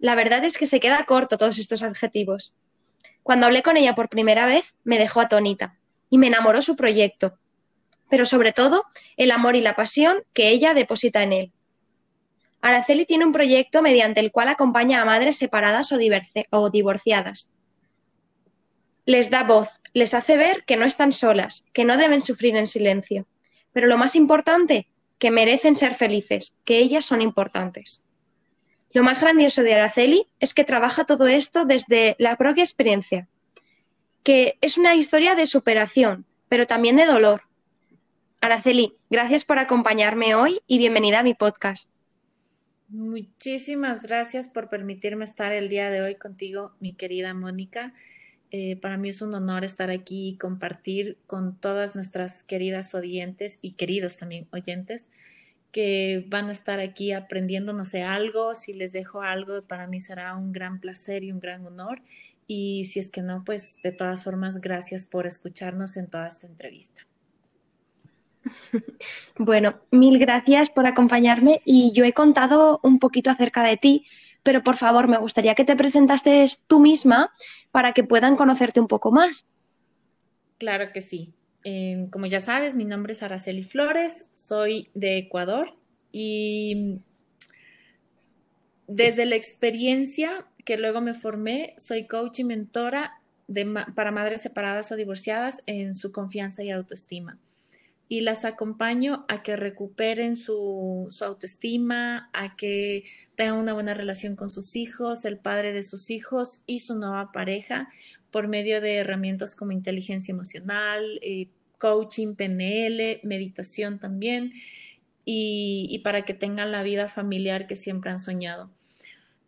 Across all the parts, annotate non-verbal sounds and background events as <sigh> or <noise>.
La verdad es que se queda corto todos estos adjetivos. Cuando hablé con ella por primera vez, me dejó atónita y me enamoró su proyecto, pero sobre todo el amor y la pasión que ella deposita en él. Araceli tiene un proyecto mediante el cual acompaña a madres separadas o, o divorciadas. Les da voz, les hace ver que no están solas, que no deben sufrir en silencio. Pero lo más importante, que merecen ser felices, que ellas son importantes. Lo más grandioso de Araceli es que trabaja todo esto desde la propia experiencia, que es una historia de superación, pero también de dolor. Araceli, gracias por acompañarme hoy y bienvenida a mi podcast. Muchísimas gracias por permitirme estar el día de hoy contigo, mi querida Mónica. Eh, para mí es un honor estar aquí y compartir con todas nuestras queridas oyentes y queridos también oyentes que van a estar aquí aprendiendo, no sé, algo. Si les dejo algo, para mí será un gran placer y un gran honor. Y si es que no, pues de todas formas, gracias por escucharnos en toda esta entrevista. <laughs> Bueno, mil gracias por acompañarme y yo he contado un poquito acerca de ti, pero por favor me gustaría que te presentases tú misma para que puedan conocerte un poco más. Claro que sí. Eh, como ya sabes, mi nombre es Araceli Flores, soy de Ecuador y desde la experiencia que luego me formé, soy coach y mentora para madres separadas o divorciadas en su confianza y autoestima. Y las acompaño a que recuperen su, autoestima, a que tengan una buena relación con sus hijos, el padre de sus hijos y su nueva pareja por medio de herramientas como inteligencia emocional, eh, coaching, PNL, meditación también, y, y para que tengan la vida familiar que siempre han soñado.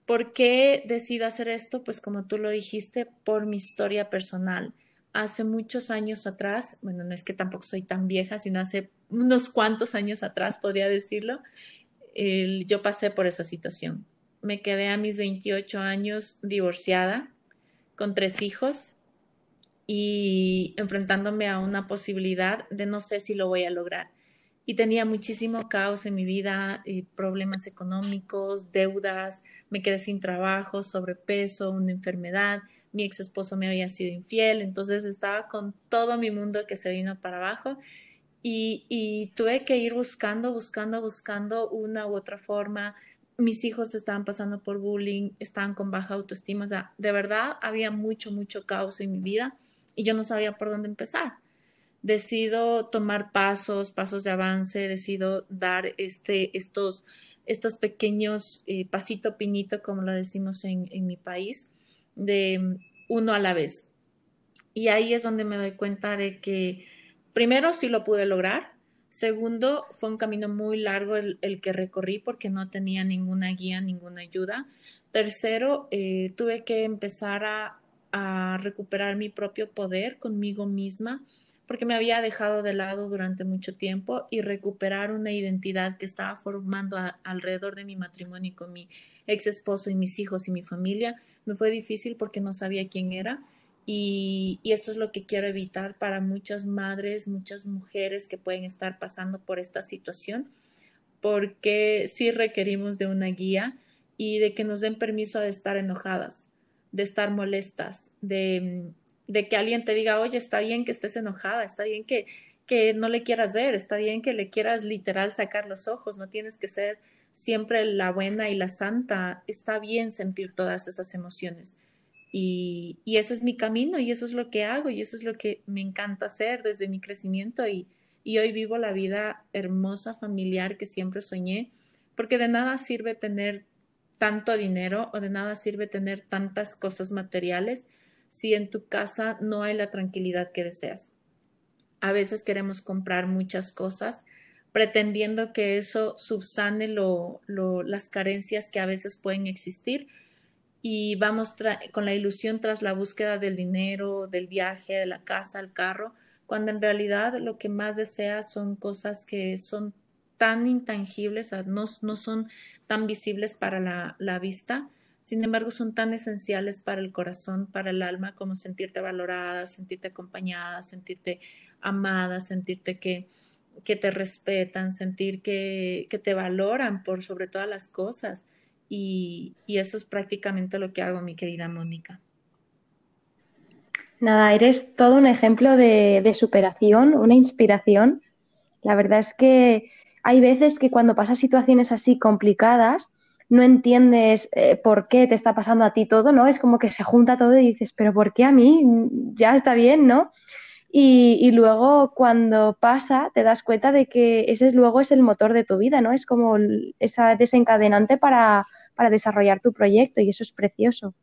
¿Por qué decido hacer esto? Pues como tú lo dijiste, por mi historia personal hace muchos años atrás, bueno, no es que tampoco soy tan vieja, sino hace unos cuantos años atrás, podría decirlo, yo pasé por esa situación. Me quedé a mis 28 años divorciada, con tres hijos y enfrentándome a una posibilidad de no sé si lo voy a lograr. Y tenía muchísimo caos en mi vida, eh, problemas económicos, deudas, me quedé sin trabajo, sobrepeso, una enfermedad, mi ex esposo me había sido infiel, entonces estaba con todo mi mundo que se vino para abajo y, tuve que ir buscando, buscando, buscando una u otra forma. Mis hijos estaban pasando por bullying, estaban con baja autoestima, o sea, de verdad había mucho, mucho caos en mi vida y yo no sabía por dónde empezar. Decido tomar pasos, pasos de avance, decido dar este, estos, estos pequeños eh, pasito pinito, como lo decimos en, en mi país, de uno a la vez. Y ahí es donde me doy cuenta de que, primero, sí lo pude lograr. Segundo, fue un camino muy largo el, que recorrí porque no tenía ninguna guía, ninguna ayuda. Tercero, eh, tuve que empezar a, recuperar mi propio poder conmigo misma porque me había dejado de lado durante mucho tiempo y recuperar una identidad que estaba formando alrededor de mi matrimonio con mi ex esposo y mis hijos y mi familia, me fue difícil porque no sabía quién era. Y, esto es lo que quiero evitar para muchas madres, muchas mujeres que pueden estar pasando por esta situación, porque sí requerimos de una guía y de que nos den permiso de estar enojadas, de estar molestas, de, de que alguien te diga, oye, está bien que estés enojada, está bien que, que no le quieras ver, está bien que le quieras literal sacar los ojos, no tienes que ser siempre la buena y la santa, está bien sentir todas esas emociones. Y, ese es mi camino y eso es lo que hago y eso es lo que me encanta hacer desde mi crecimiento y, y hoy vivo la vida hermosa familiar que siempre soñé, porque de nada sirve tener tanto dinero o de nada sirve tener tantas cosas materiales si en tu casa no hay la tranquilidad que deseas. A veces queremos comprar muchas cosas pretendiendo que eso subsane las carencias que a veces pueden existir. Y vamos con la ilusión tras la búsqueda del dinero, del viaje, de la casa, el carro, cuando en realidad lo que más deseas son cosas que son tan intangibles, no, no son tan visibles para la, la vista, sin embargo son tan esenciales para el corazón, para el alma, como sentirte valorada, sentirte acompañada, sentirte amada, sentirte que, que te respetan, sentir que, que te valoran por sobre todas las cosas. Y, eso es prácticamente lo que hago, mi querida Mónica. Nada, eres todo un ejemplo de, superación, una inspiración. La verdad es que hay veces que cuando pasas situaciones así complicadas, no entiendes eh, por qué te está pasando a ti todo, ¿no? Es como que se junta todo y dices, pero ¿por qué a mí? Ya está bien, ¿no? Y, luego cuando pasa te das cuenta de que ese luego es el motor de tu vida, ¿no? Es como esa desencadenante para, para desarrollar tu proyecto y eso es precioso.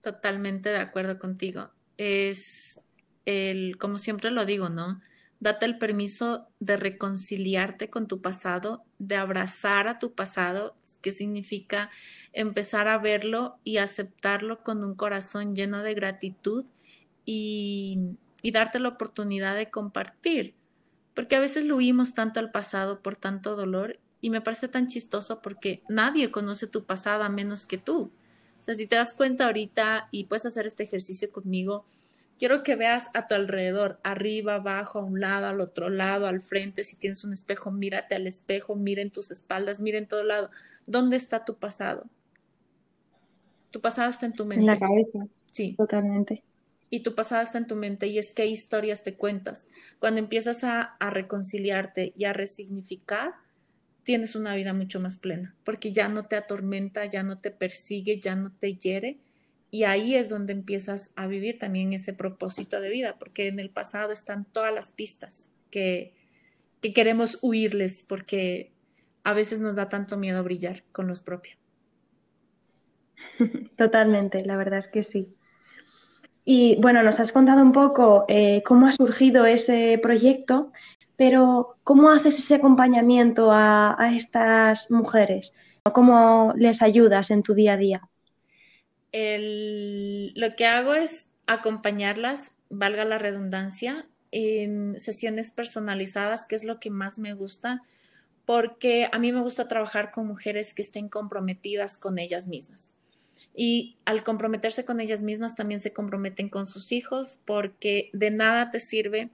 Totalmente de acuerdo contigo. Es el, como siempre lo digo, ¿no? Date el permiso de reconciliarte con tu pasado, de abrazar a tu pasado, que significa empezar a verlo y aceptarlo con un corazón lleno de gratitud y, y darte la oportunidad de compartir. Porque a veces lo huimos tanto al pasado por tanto dolor y me parece tan chistoso porque nadie conoce tu pasado a menos que tú. O sea, si te das cuenta ahorita y puedes hacer este ejercicio conmigo, quiero que veas a tu alrededor, arriba, abajo, a un lado, al otro lado, al frente. Si tienes un espejo, mírate al espejo, miren tus espaldas, miren todo lado. ¿Dónde está tu pasado? Tu pasado está en tu mente. En la cabeza. Sí. Totalmente. Y tu pasado está en tu mente y es qué historias te cuentas. Cuando empiezas a, reconciliarte y a resignificar, tienes una vida mucho más plena, porque ya no te atormenta, ya no te persigue, ya no te hiere. Y ahí es donde empiezas a vivir también ese propósito de vida, porque en el pasado están todas las pistas que, que queremos huirles, porque a veces nos da tanto miedo brillar con los propios. <laughs> Totalmente, la verdad es que sí. Y bueno, nos has contado un poco eh, cómo ha surgido ese proyecto, pero, ¿cómo haces ese acompañamiento a, estas mujeres? ¿Cómo les ayudas en tu día a día? lo que hago es acompañarlas, valga la redundancia, en sesiones personalizadas, que es lo que más me gusta, porque a mí me gusta trabajar con mujeres que estén comprometidas con ellas mismas. Y al comprometerse con ellas mismas, también se comprometen con sus hijos, porque de nada te sirve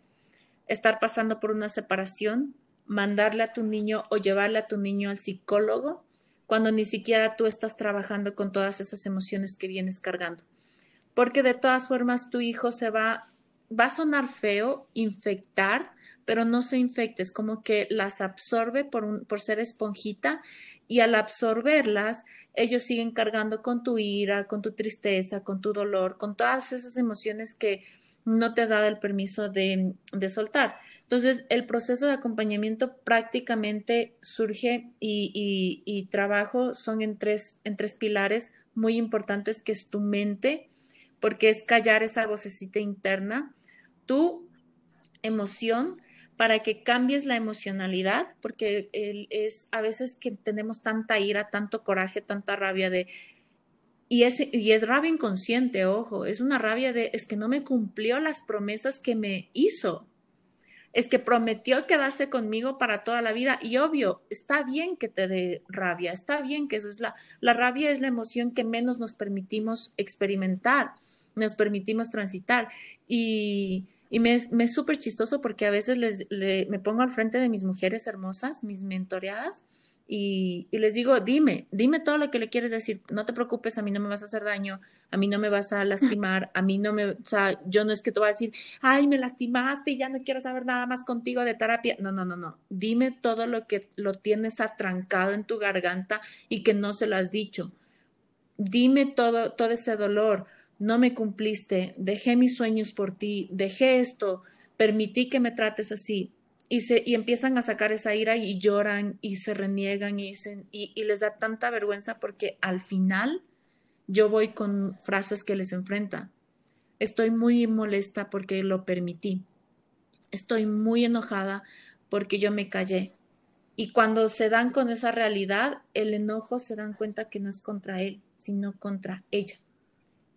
estar pasando por una separación, mandarle a tu niño o llevarle a tu niño al psicólogo cuando ni siquiera tú estás trabajando con todas esas emociones que vienes cargando. Porque de todas formas tu hijo se va, va a sonar feo, infectar, pero no se infecte, es como que las absorbe por, un, por ser esponjita y al absorberlas, ellos siguen cargando con tu ira, con tu tristeza, con tu dolor, con todas esas emociones que no te has dado el permiso de, soltar. Entonces, el proceso de acompañamiento prácticamente surge y, trabajo son en tres, en tres pilares muy importantes, que es tu mente, porque es callar esa vocecita interna, tu emoción, para que cambies la emocionalidad, porque es a veces que tenemos tanta ira, tanto coraje, tanta rabia de y es, y es rabia inconsciente, ojo, es una rabia de, es que no me cumplió las promesas que me hizo. Es que prometió quedarse conmigo para toda la vida y obvio, está bien que te dé rabia, está bien que eso es la, la rabia es la emoción que menos nos permitimos experimentar, nos permitimos transitar y, y me, es súper chistoso porque a veces les, me pongo al frente de mis mujeres hermosas, mis mentoreadas, y, les digo, dime, dime todo lo que le quieres decir, no te preocupes, a mí no me vas a hacer daño, a mí no me vas a lastimar, a mí no me, o sea, yo no es que te voy a decir, ay, me lastimaste y ya no quiero saber nada más contigo de terapia. No, no, no, no. Dime todo lo que lo tienes atrancado en tu garganta y que no se lo has dicho. Dime todo, todo ese dolor. No me cumpliste, dejé mis sueños por ti, dejé esto, permití que me trates así y, se, y empiezan a sacar esa ira y lloran y se reniegan y, y, les da tanta vergüenza porque al final yo voy con frases que les enfrenta. Estoy muy molesta porque lo permití. Estoy muy enojada porque yo me callé. Y cuando se dan con esa realidad, el enojo se dan cuenta que no es contra él, sino contra ella,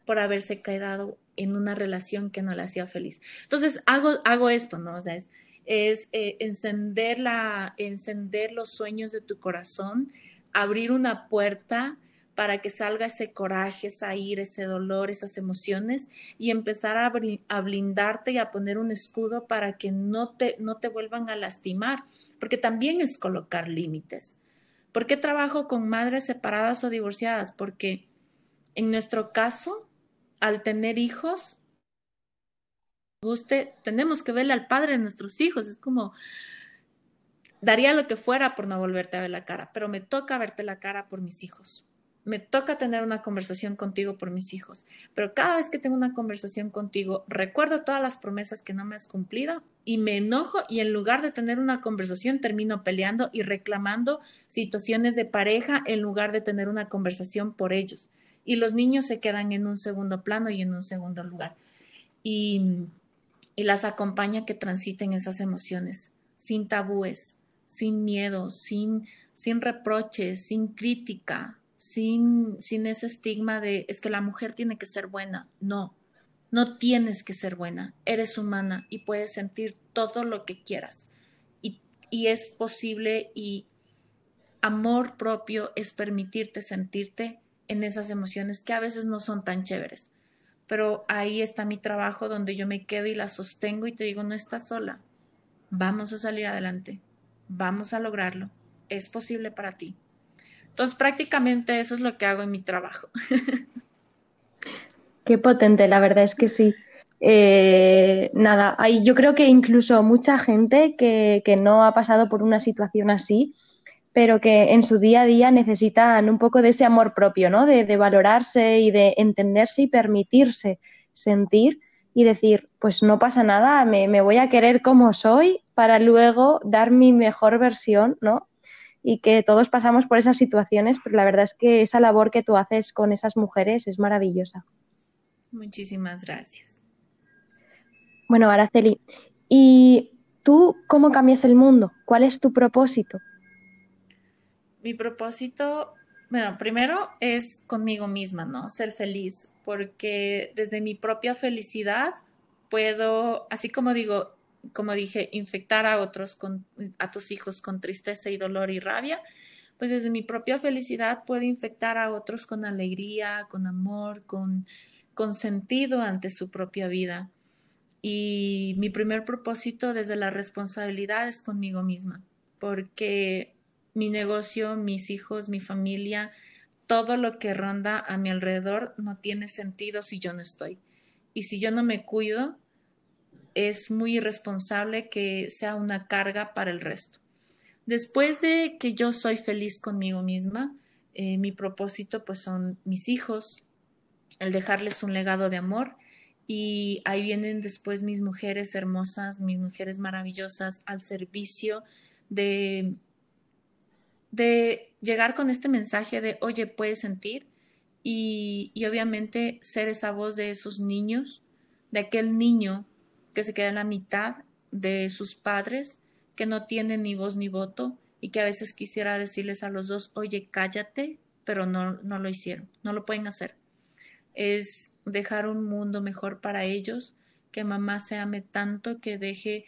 por haberse quedado en una relación que no la hacía feliz. Entonces, hago, hago esto, ¿no? Es, es eh, encender, la, encender los sueños de tu corazón, abrir una puerta para que salga ese coraje, esa ira, ese dolor, esas emociones y empezar a, a, blindarte y a poner un escudo para que no te, no te vuelvan a lastimar porque también es colocar límites. ¿Por qué trabajo con madres separadas o divorciadas? Porque en nuestro caso, al tener hijos, guste, tenemos que verle al padre de nuestros hijos. Es como, daría lo que fuera por no volverte a ver la cara, pero me toca verte la cara por mis hijos me toca tener una conversación contigo por mis hijos, pero cada vez que tengo una conversación contigo, recuerdo todas las promesas que no me has cumplido y me enojo y en lugar de tener una conversación termino peleando y reclamando situaciones de pareja en lugar de tener una conversación por ellos. Y los niños se quedan en un segundo plano y en un segundo lugar. Y, y las acompaña que transiten esas emociones sin tabúes, sin miedo, sin, sin reproches, sin crítica, sin, sin ese estigma de es que la mujer tiene que ser buena. No, no tienes que ser buena. Eres humana y puedes sentir todo lo que quieras. Y, y es posible y amor propio es permitirte sentirte en esas emociones que a veces no son tan chéveres. Pero ahí está mi trabajo donde yo me quedo y la sostengo y te digo, no estás sola. Vamos a salir adelante. Vamos a lograrlo. Es posible para ti. Entonces, prácticamente eso es lo que hago en mi trabajo. <laughs> Qué potente, la verdad es que sí. Eh, nada, hay, yo creo que incluso mucha gente que, que, no ha pasado por una situación así, pero que en su día a día necesitan un poco de ese amor propio, ¿no? De, de valorarse y de entenderse y permitirse sentir y decir, pues no pasa nada, me, me voy a querer como soy para luego dar mi mejor versión, ¿no? y que todos pasamos por esas situaciones, pero la verdad es que esa labor que tú haces con esas mujeres es maravillosa. Muchísimas gracias. Bueno, Araceli, ¿y tú cómo cambias el mundo? ¿Cuál es tu propósito? Mi propósito, bueno, primero es conmigo misma, ¿no? Ser feliz, porque desde mi propia felicidad puedo, así como digo, como dije, infectar a otros, con, a tus hijos con tristeza y dolor y rabia, pues desde mi propia felicidad puedo infectar a otros con alegría, con amor, con, con sentido ante su propia vida. Y mi primer propósito desde la responsabilidad es conmigo misma, porque mi negocio, mis hijos, mi familia, todo lo que ronda a mi alrededor no tiene sentido si yo no estoy. Y si yo no me cuido, es muy irresponsable que sea una carga para el resto. Después de que yo soy feliz conmigo misma, eh, mi propósito pues son mis hijos, el dejarles un legado de amor y ahí vienen después mis mujeres hermosas, mis mujeres maravillosas al servicio de, de llegar con este mensaje de, oye, puedes sentir y, y obviamente ser esa voz de esos niños, de aquel niño que se queda en la mitad de sus padres, que no tienen ni voz ni voto y que a veces quisiera decirles a los dos, oye, cállate, pero no, no lo hicieron, no lo pueden hacer. Es dejar un mundo mejor para ellos, que mamá se ame tanto, que deje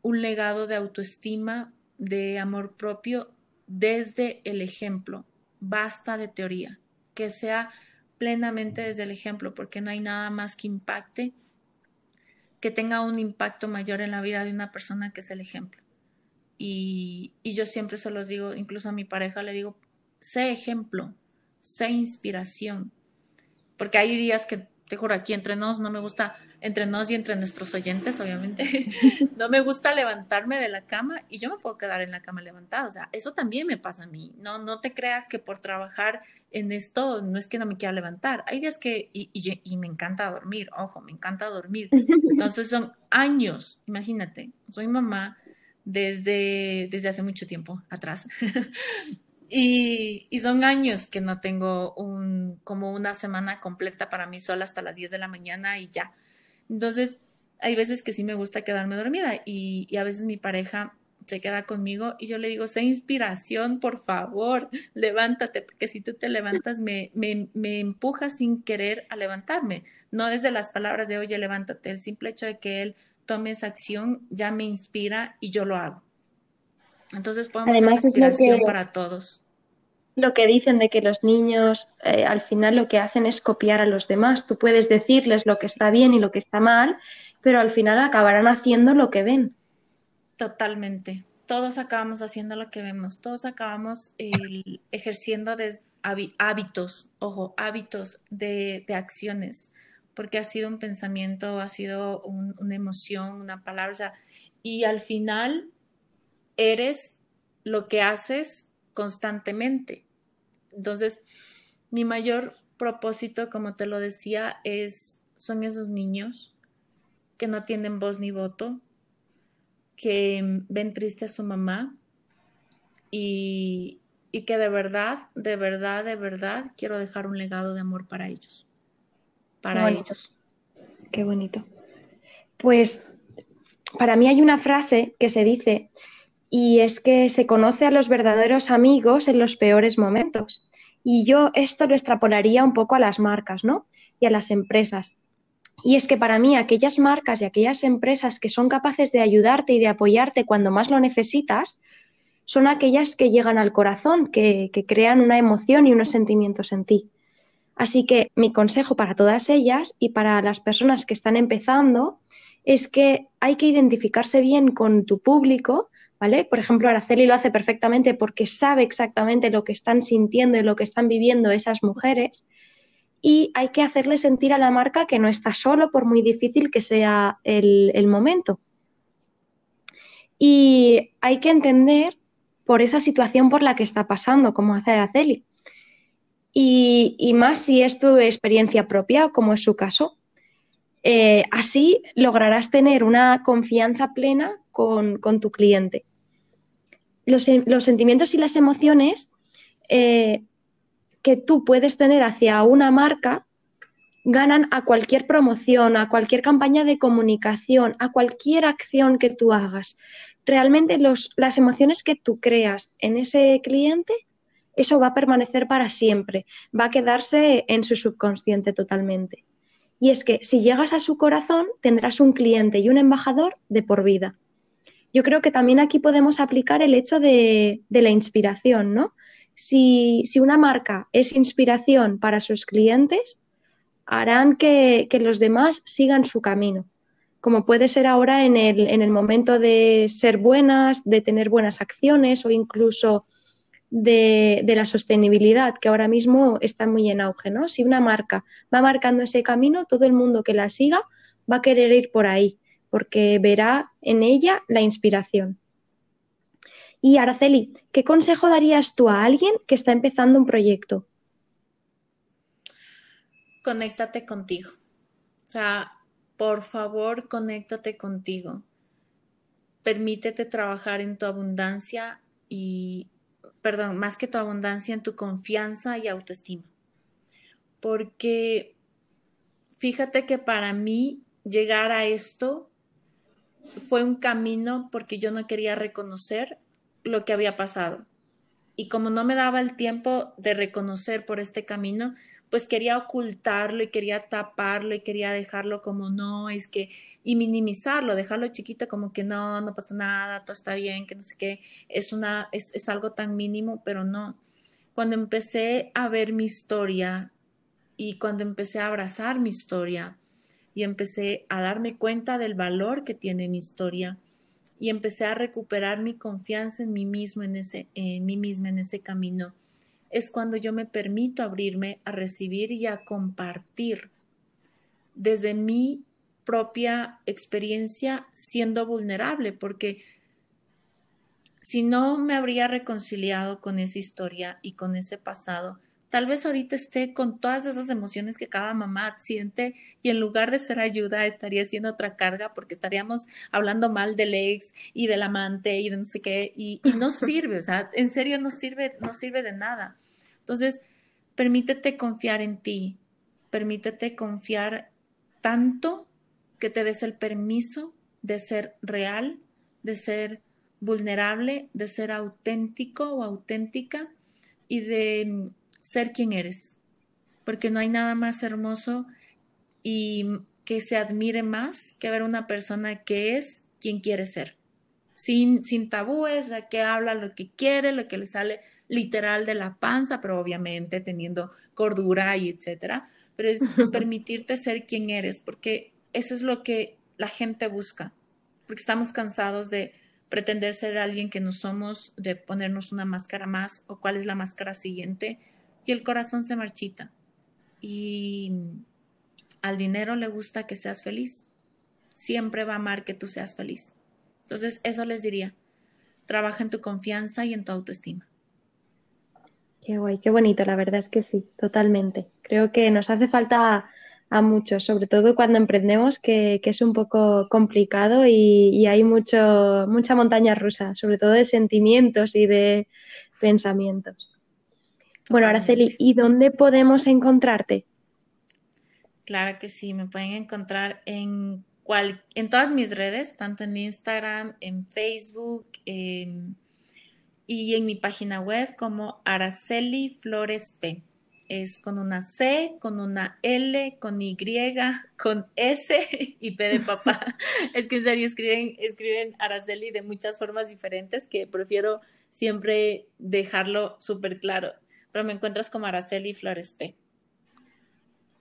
un legado de autoestima, de amor propio desde el ejemplo. Basta de teoría, que sea plenamente desde el ejemplo, porque no hay nada más que impacte que tenga un impacto mayor en la vida de una persona que es el ejemplo. Y, yo siempre se los digo, incluso a mi pareja le digo, sé ejemplo, sé inspiración. Porque hay días que, te juro, aquí entre nos, no me gusta, entre nos y entre nuestros oyentes, obviamente, <laughs> no me gusta levantarme de la cama y yo me puedo quedar en la cama levantada. O sea, eso también me pasa a mí. No, no te creas que por trabajar en esto no es que no me quiera levantar. Hay días que, y, y, me encanta dormir, ojo, me encanta dormir. Entonces son años, imagínate, soy mamá desde, desde hace mucho tiempo atrás. <laughs> y, y, son años que no tengo un, como una semana completa para mí sola hasta las 10 de la mañana y ya. Entonces, hay veces que sí me gusta quedarme dormida y, y a veces mi pareja se queda conmigo y yo le digo, sé inspiración, por favor, levántate, porque si tú te levantas me, me, me empuja sin querer a levantarme. No desde las palabras de, oye, levántate, el simple hecho de que él tome esa acción ya me inspira y yo lo hago. Entonces podemos Además, inspiración para todos. Lo que dicen de que los niños eh, al final lo que hacen es copiar a los demás. Tú puedes decirles lo que está bien y lo que está mal, pero al final acabarán haciendo lo que ven. Totalmente. Todos acabamos haciendo lo que vemos, todos acabamos ejerciendo hábitos, ojo, hábitos de, acciones, porque ha sido un pensamiento, ha sido una emoción, una palabra, y al final eres lo que haces constantemente. Entonces, mi mayor propósito, como te lo decía, es, son esos niños que no tienen voz ni voto, que ven triste a su mamá y, que de verdad, de verdad, de verdad quiero dejar un legado de amor para ellos. Para ellos. Qué bonito. Pues para mí hay una frase que se dice y es que se conoce a los verdaderos amigos en los peores momentos. Y yo esto lo extrapolaría un poco a las marcas, ¿no? Y a las empresas. Y es que para mí aquellas marcas y aquellas empresas que son capaces de ayudarte y de apoyarte cuando más lo necesitas, son aquellas que llegan al corazón, que, crean una emoción y unos sentimientos en ti. Así que mi consejo para todas ellas y para las personas que están empezando es que hay que identificarse bien con tu público, Por ejemplo, Araceli lo hace perfectamente porque sabe exactamente lo que están sintiendo y lo que están viviendo esas mujeres y hay que hacerle sentir a la marca que no está solo por muy difícil que sea el, momento. Y hay que entender por esa situación por la que está pasando, como hace Araceli. Y, y más si es tu experiencia propia, como es su caso. Eh, así lograrás tener una confianza plena con, tu cliente. Los, sentimientos y las emociones eh, que tú puedes tener hacia una marca ganan a cualquier promoción, a cualquier campaña de comunicación, a cualquier acción que tú hagas. Realmente las emociones que tú creas en ese cliente, eso va a permanecer para siempre, va a quedarse en su subconsciente totalmente. Y es que si llegas a su corazón, tendrás un cliente y un embajador de por vida. Yo creo que también aquí podemos aplicar el hecho de, la inspiración, ¿no? si, una marca es inspiración para sus clientes, harán que, los demás sigan su camino, como puede ser ahora en el, en el, momento de ser buenas, de tener buenas acciones o incluso de, de, la sostenibilidad, que ahora mismo está muy en auge. ¿no? Si una marca va marcando ese camino, todo el mundo que la siga va a querer ir por ahí, porque verá en ella la inspiración. Y Araceli, ¿qué consejo darías tú a alguien que está empezando un proyecto? Conéctate contigo. O sea, por favor, conéctate contigo. Permítete trabajar en tu abundancia y, perdón, más que tu abundancia, en tu confianza y autoestima. Porque fíjate que para mí llegar a esto fue un camino porque yo no quería reconocer lo que había pasado. Y como no me daba el tiempo de reconocer por este camino, pues quería ocultarlo y quería taparlo y quería dejarlo como no, es que, y minimizarlo, dejarlo chiquito como que no, no pasa nada, todo está bien, que no sé qué, es una, es, es algo tan mínimo, pero no. Cuando empecé a ver mi historia y cuando empecé a abrazar mi historia y empecé a darme cuenta del valor que tiene mi historia, y empecé a recuperar mi confianza en mí mismo, en, ese, en mí misma, en ese camino. Es cuando yo me permito abrirme a recibir y a compartir desde mi propia experiencia siendo vulnerable, porque si no me habría reconciliado con esa historia y con ese pasado, Tal vez ahorita esté con todas esas emociones que cada mamá siente y en lugar de ser ayuda estaría siendo otra carga porque estaríamos hablando mal del ex y del amante y de no sé qué y, no <laughs> sirve, o sea, en serio no sirve, no sirve de nada. Entonces, permítete confiar en ti, permítete confiar tanto que te des el permiso de ser real, de ser vulnerable, de ser auténtico o auténtica y de ser quien eres, porque no hay nada más hermoso y que se admire más que ver una persona que es quien quiere ser, sin, sin tabúes, que habla lo que quiere, lo que le sale literal de la panza, pero obviamente teniendo cordura y etcétera, pero es <laughs> permitirte ser quien eres, porque eso es lo que la gente busca, porque estamos cansados de pretender ser alguien que no somos, de ponernos una máscara más o cuál es la máscara siguiente y el corazón se marchita. Y al dinero le gusta que seas feliz. Siempre va a amar que tú seas feliz. Entonces, eso les diría. Trabaja en tu confianza y en tu autoestima. Qué guay, qué bonito, la verdad es que sí, totalmente. Creo que nos hace falta a muchos, sobre todo cuando emprendemos, que, es un poco complicado y, hay mucho, mucha montaña rusa, sobre todo de sentimientos y de pensamientos. Bueno, Araceli, ¿y dónde podemos encontrarte? Claro que sí, me pueden encontrar en, cual, en todas mis redes, tanto en Instagram, en Facebook y en mi página web como Araceli Flores P es con una C, con una L, con Y, con S <laughs> y P de papá. <laughs> es que en serio escriben, escriben Araceli de muchas formas diferentes que prefiero siempre dejarlo súper claro. Pero me encuentras como Araceli Flores P.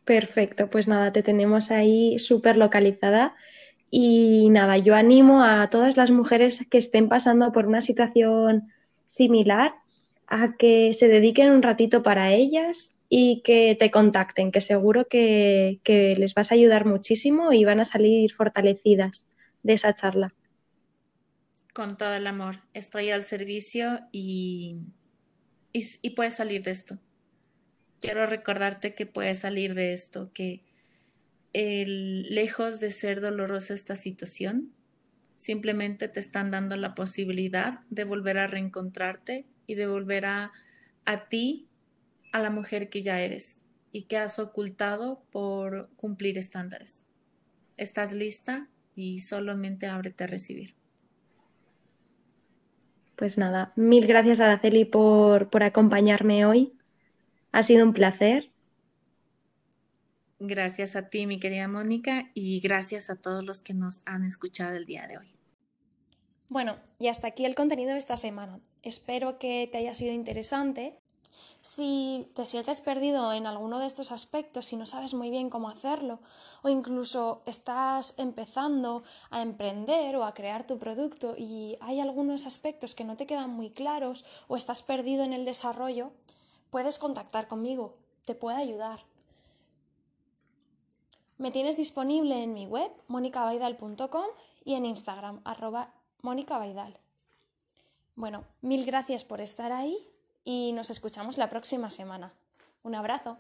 Perfecto, pues nada, te tenemos ahí súper localizada. Y nada, yo animo a todas las mujeres que estén pasando por una situación similar a que se dediquen un ratito para ellas, y que te contacten, que seguro que, les vas a ayudar muchísimo y van a salir fortalecidas de esa charla. Con todo el amor, estoy al servicio y, y, puedes salir de esto. Quiero recordarte que puedes salir de esto, que lejos de ser dolorosa esta situación, simplemente te están dando la posibilidad de volver a reencontrarte y de volver a, a ti a la mujer que ya eres y que has ocultado por cumplir estándares. Estás lista y solamente ábrete a recibir. Pues nada, mil gracias Araceli por, por acompañarme hoy. Ha sido un placer. Gracias a ti, mi querida Mónica, y gracias a todos los que nos han escuchado el día de hoy. Bueno, y hasta aquí el contenido de esta semana. Espero que te haya sido interesante si te sientes perdido en alguno de estos aspectos y no sabes muy bien cómo hacerlo, o incluso estás empezando a emprender o a crear tu producto y hay algunos aspectos que no te quedan muy claros o estás perdido en el desarrollo, puedes contactar conmigo, te puedo ayudar. Me tienes disponible en mi web, monicabaidal.com y en Instagram, arroba monicabaidal. Bueno, mil gracias por estar ahí y nos escuchamos la próxima semana. Un abrazo.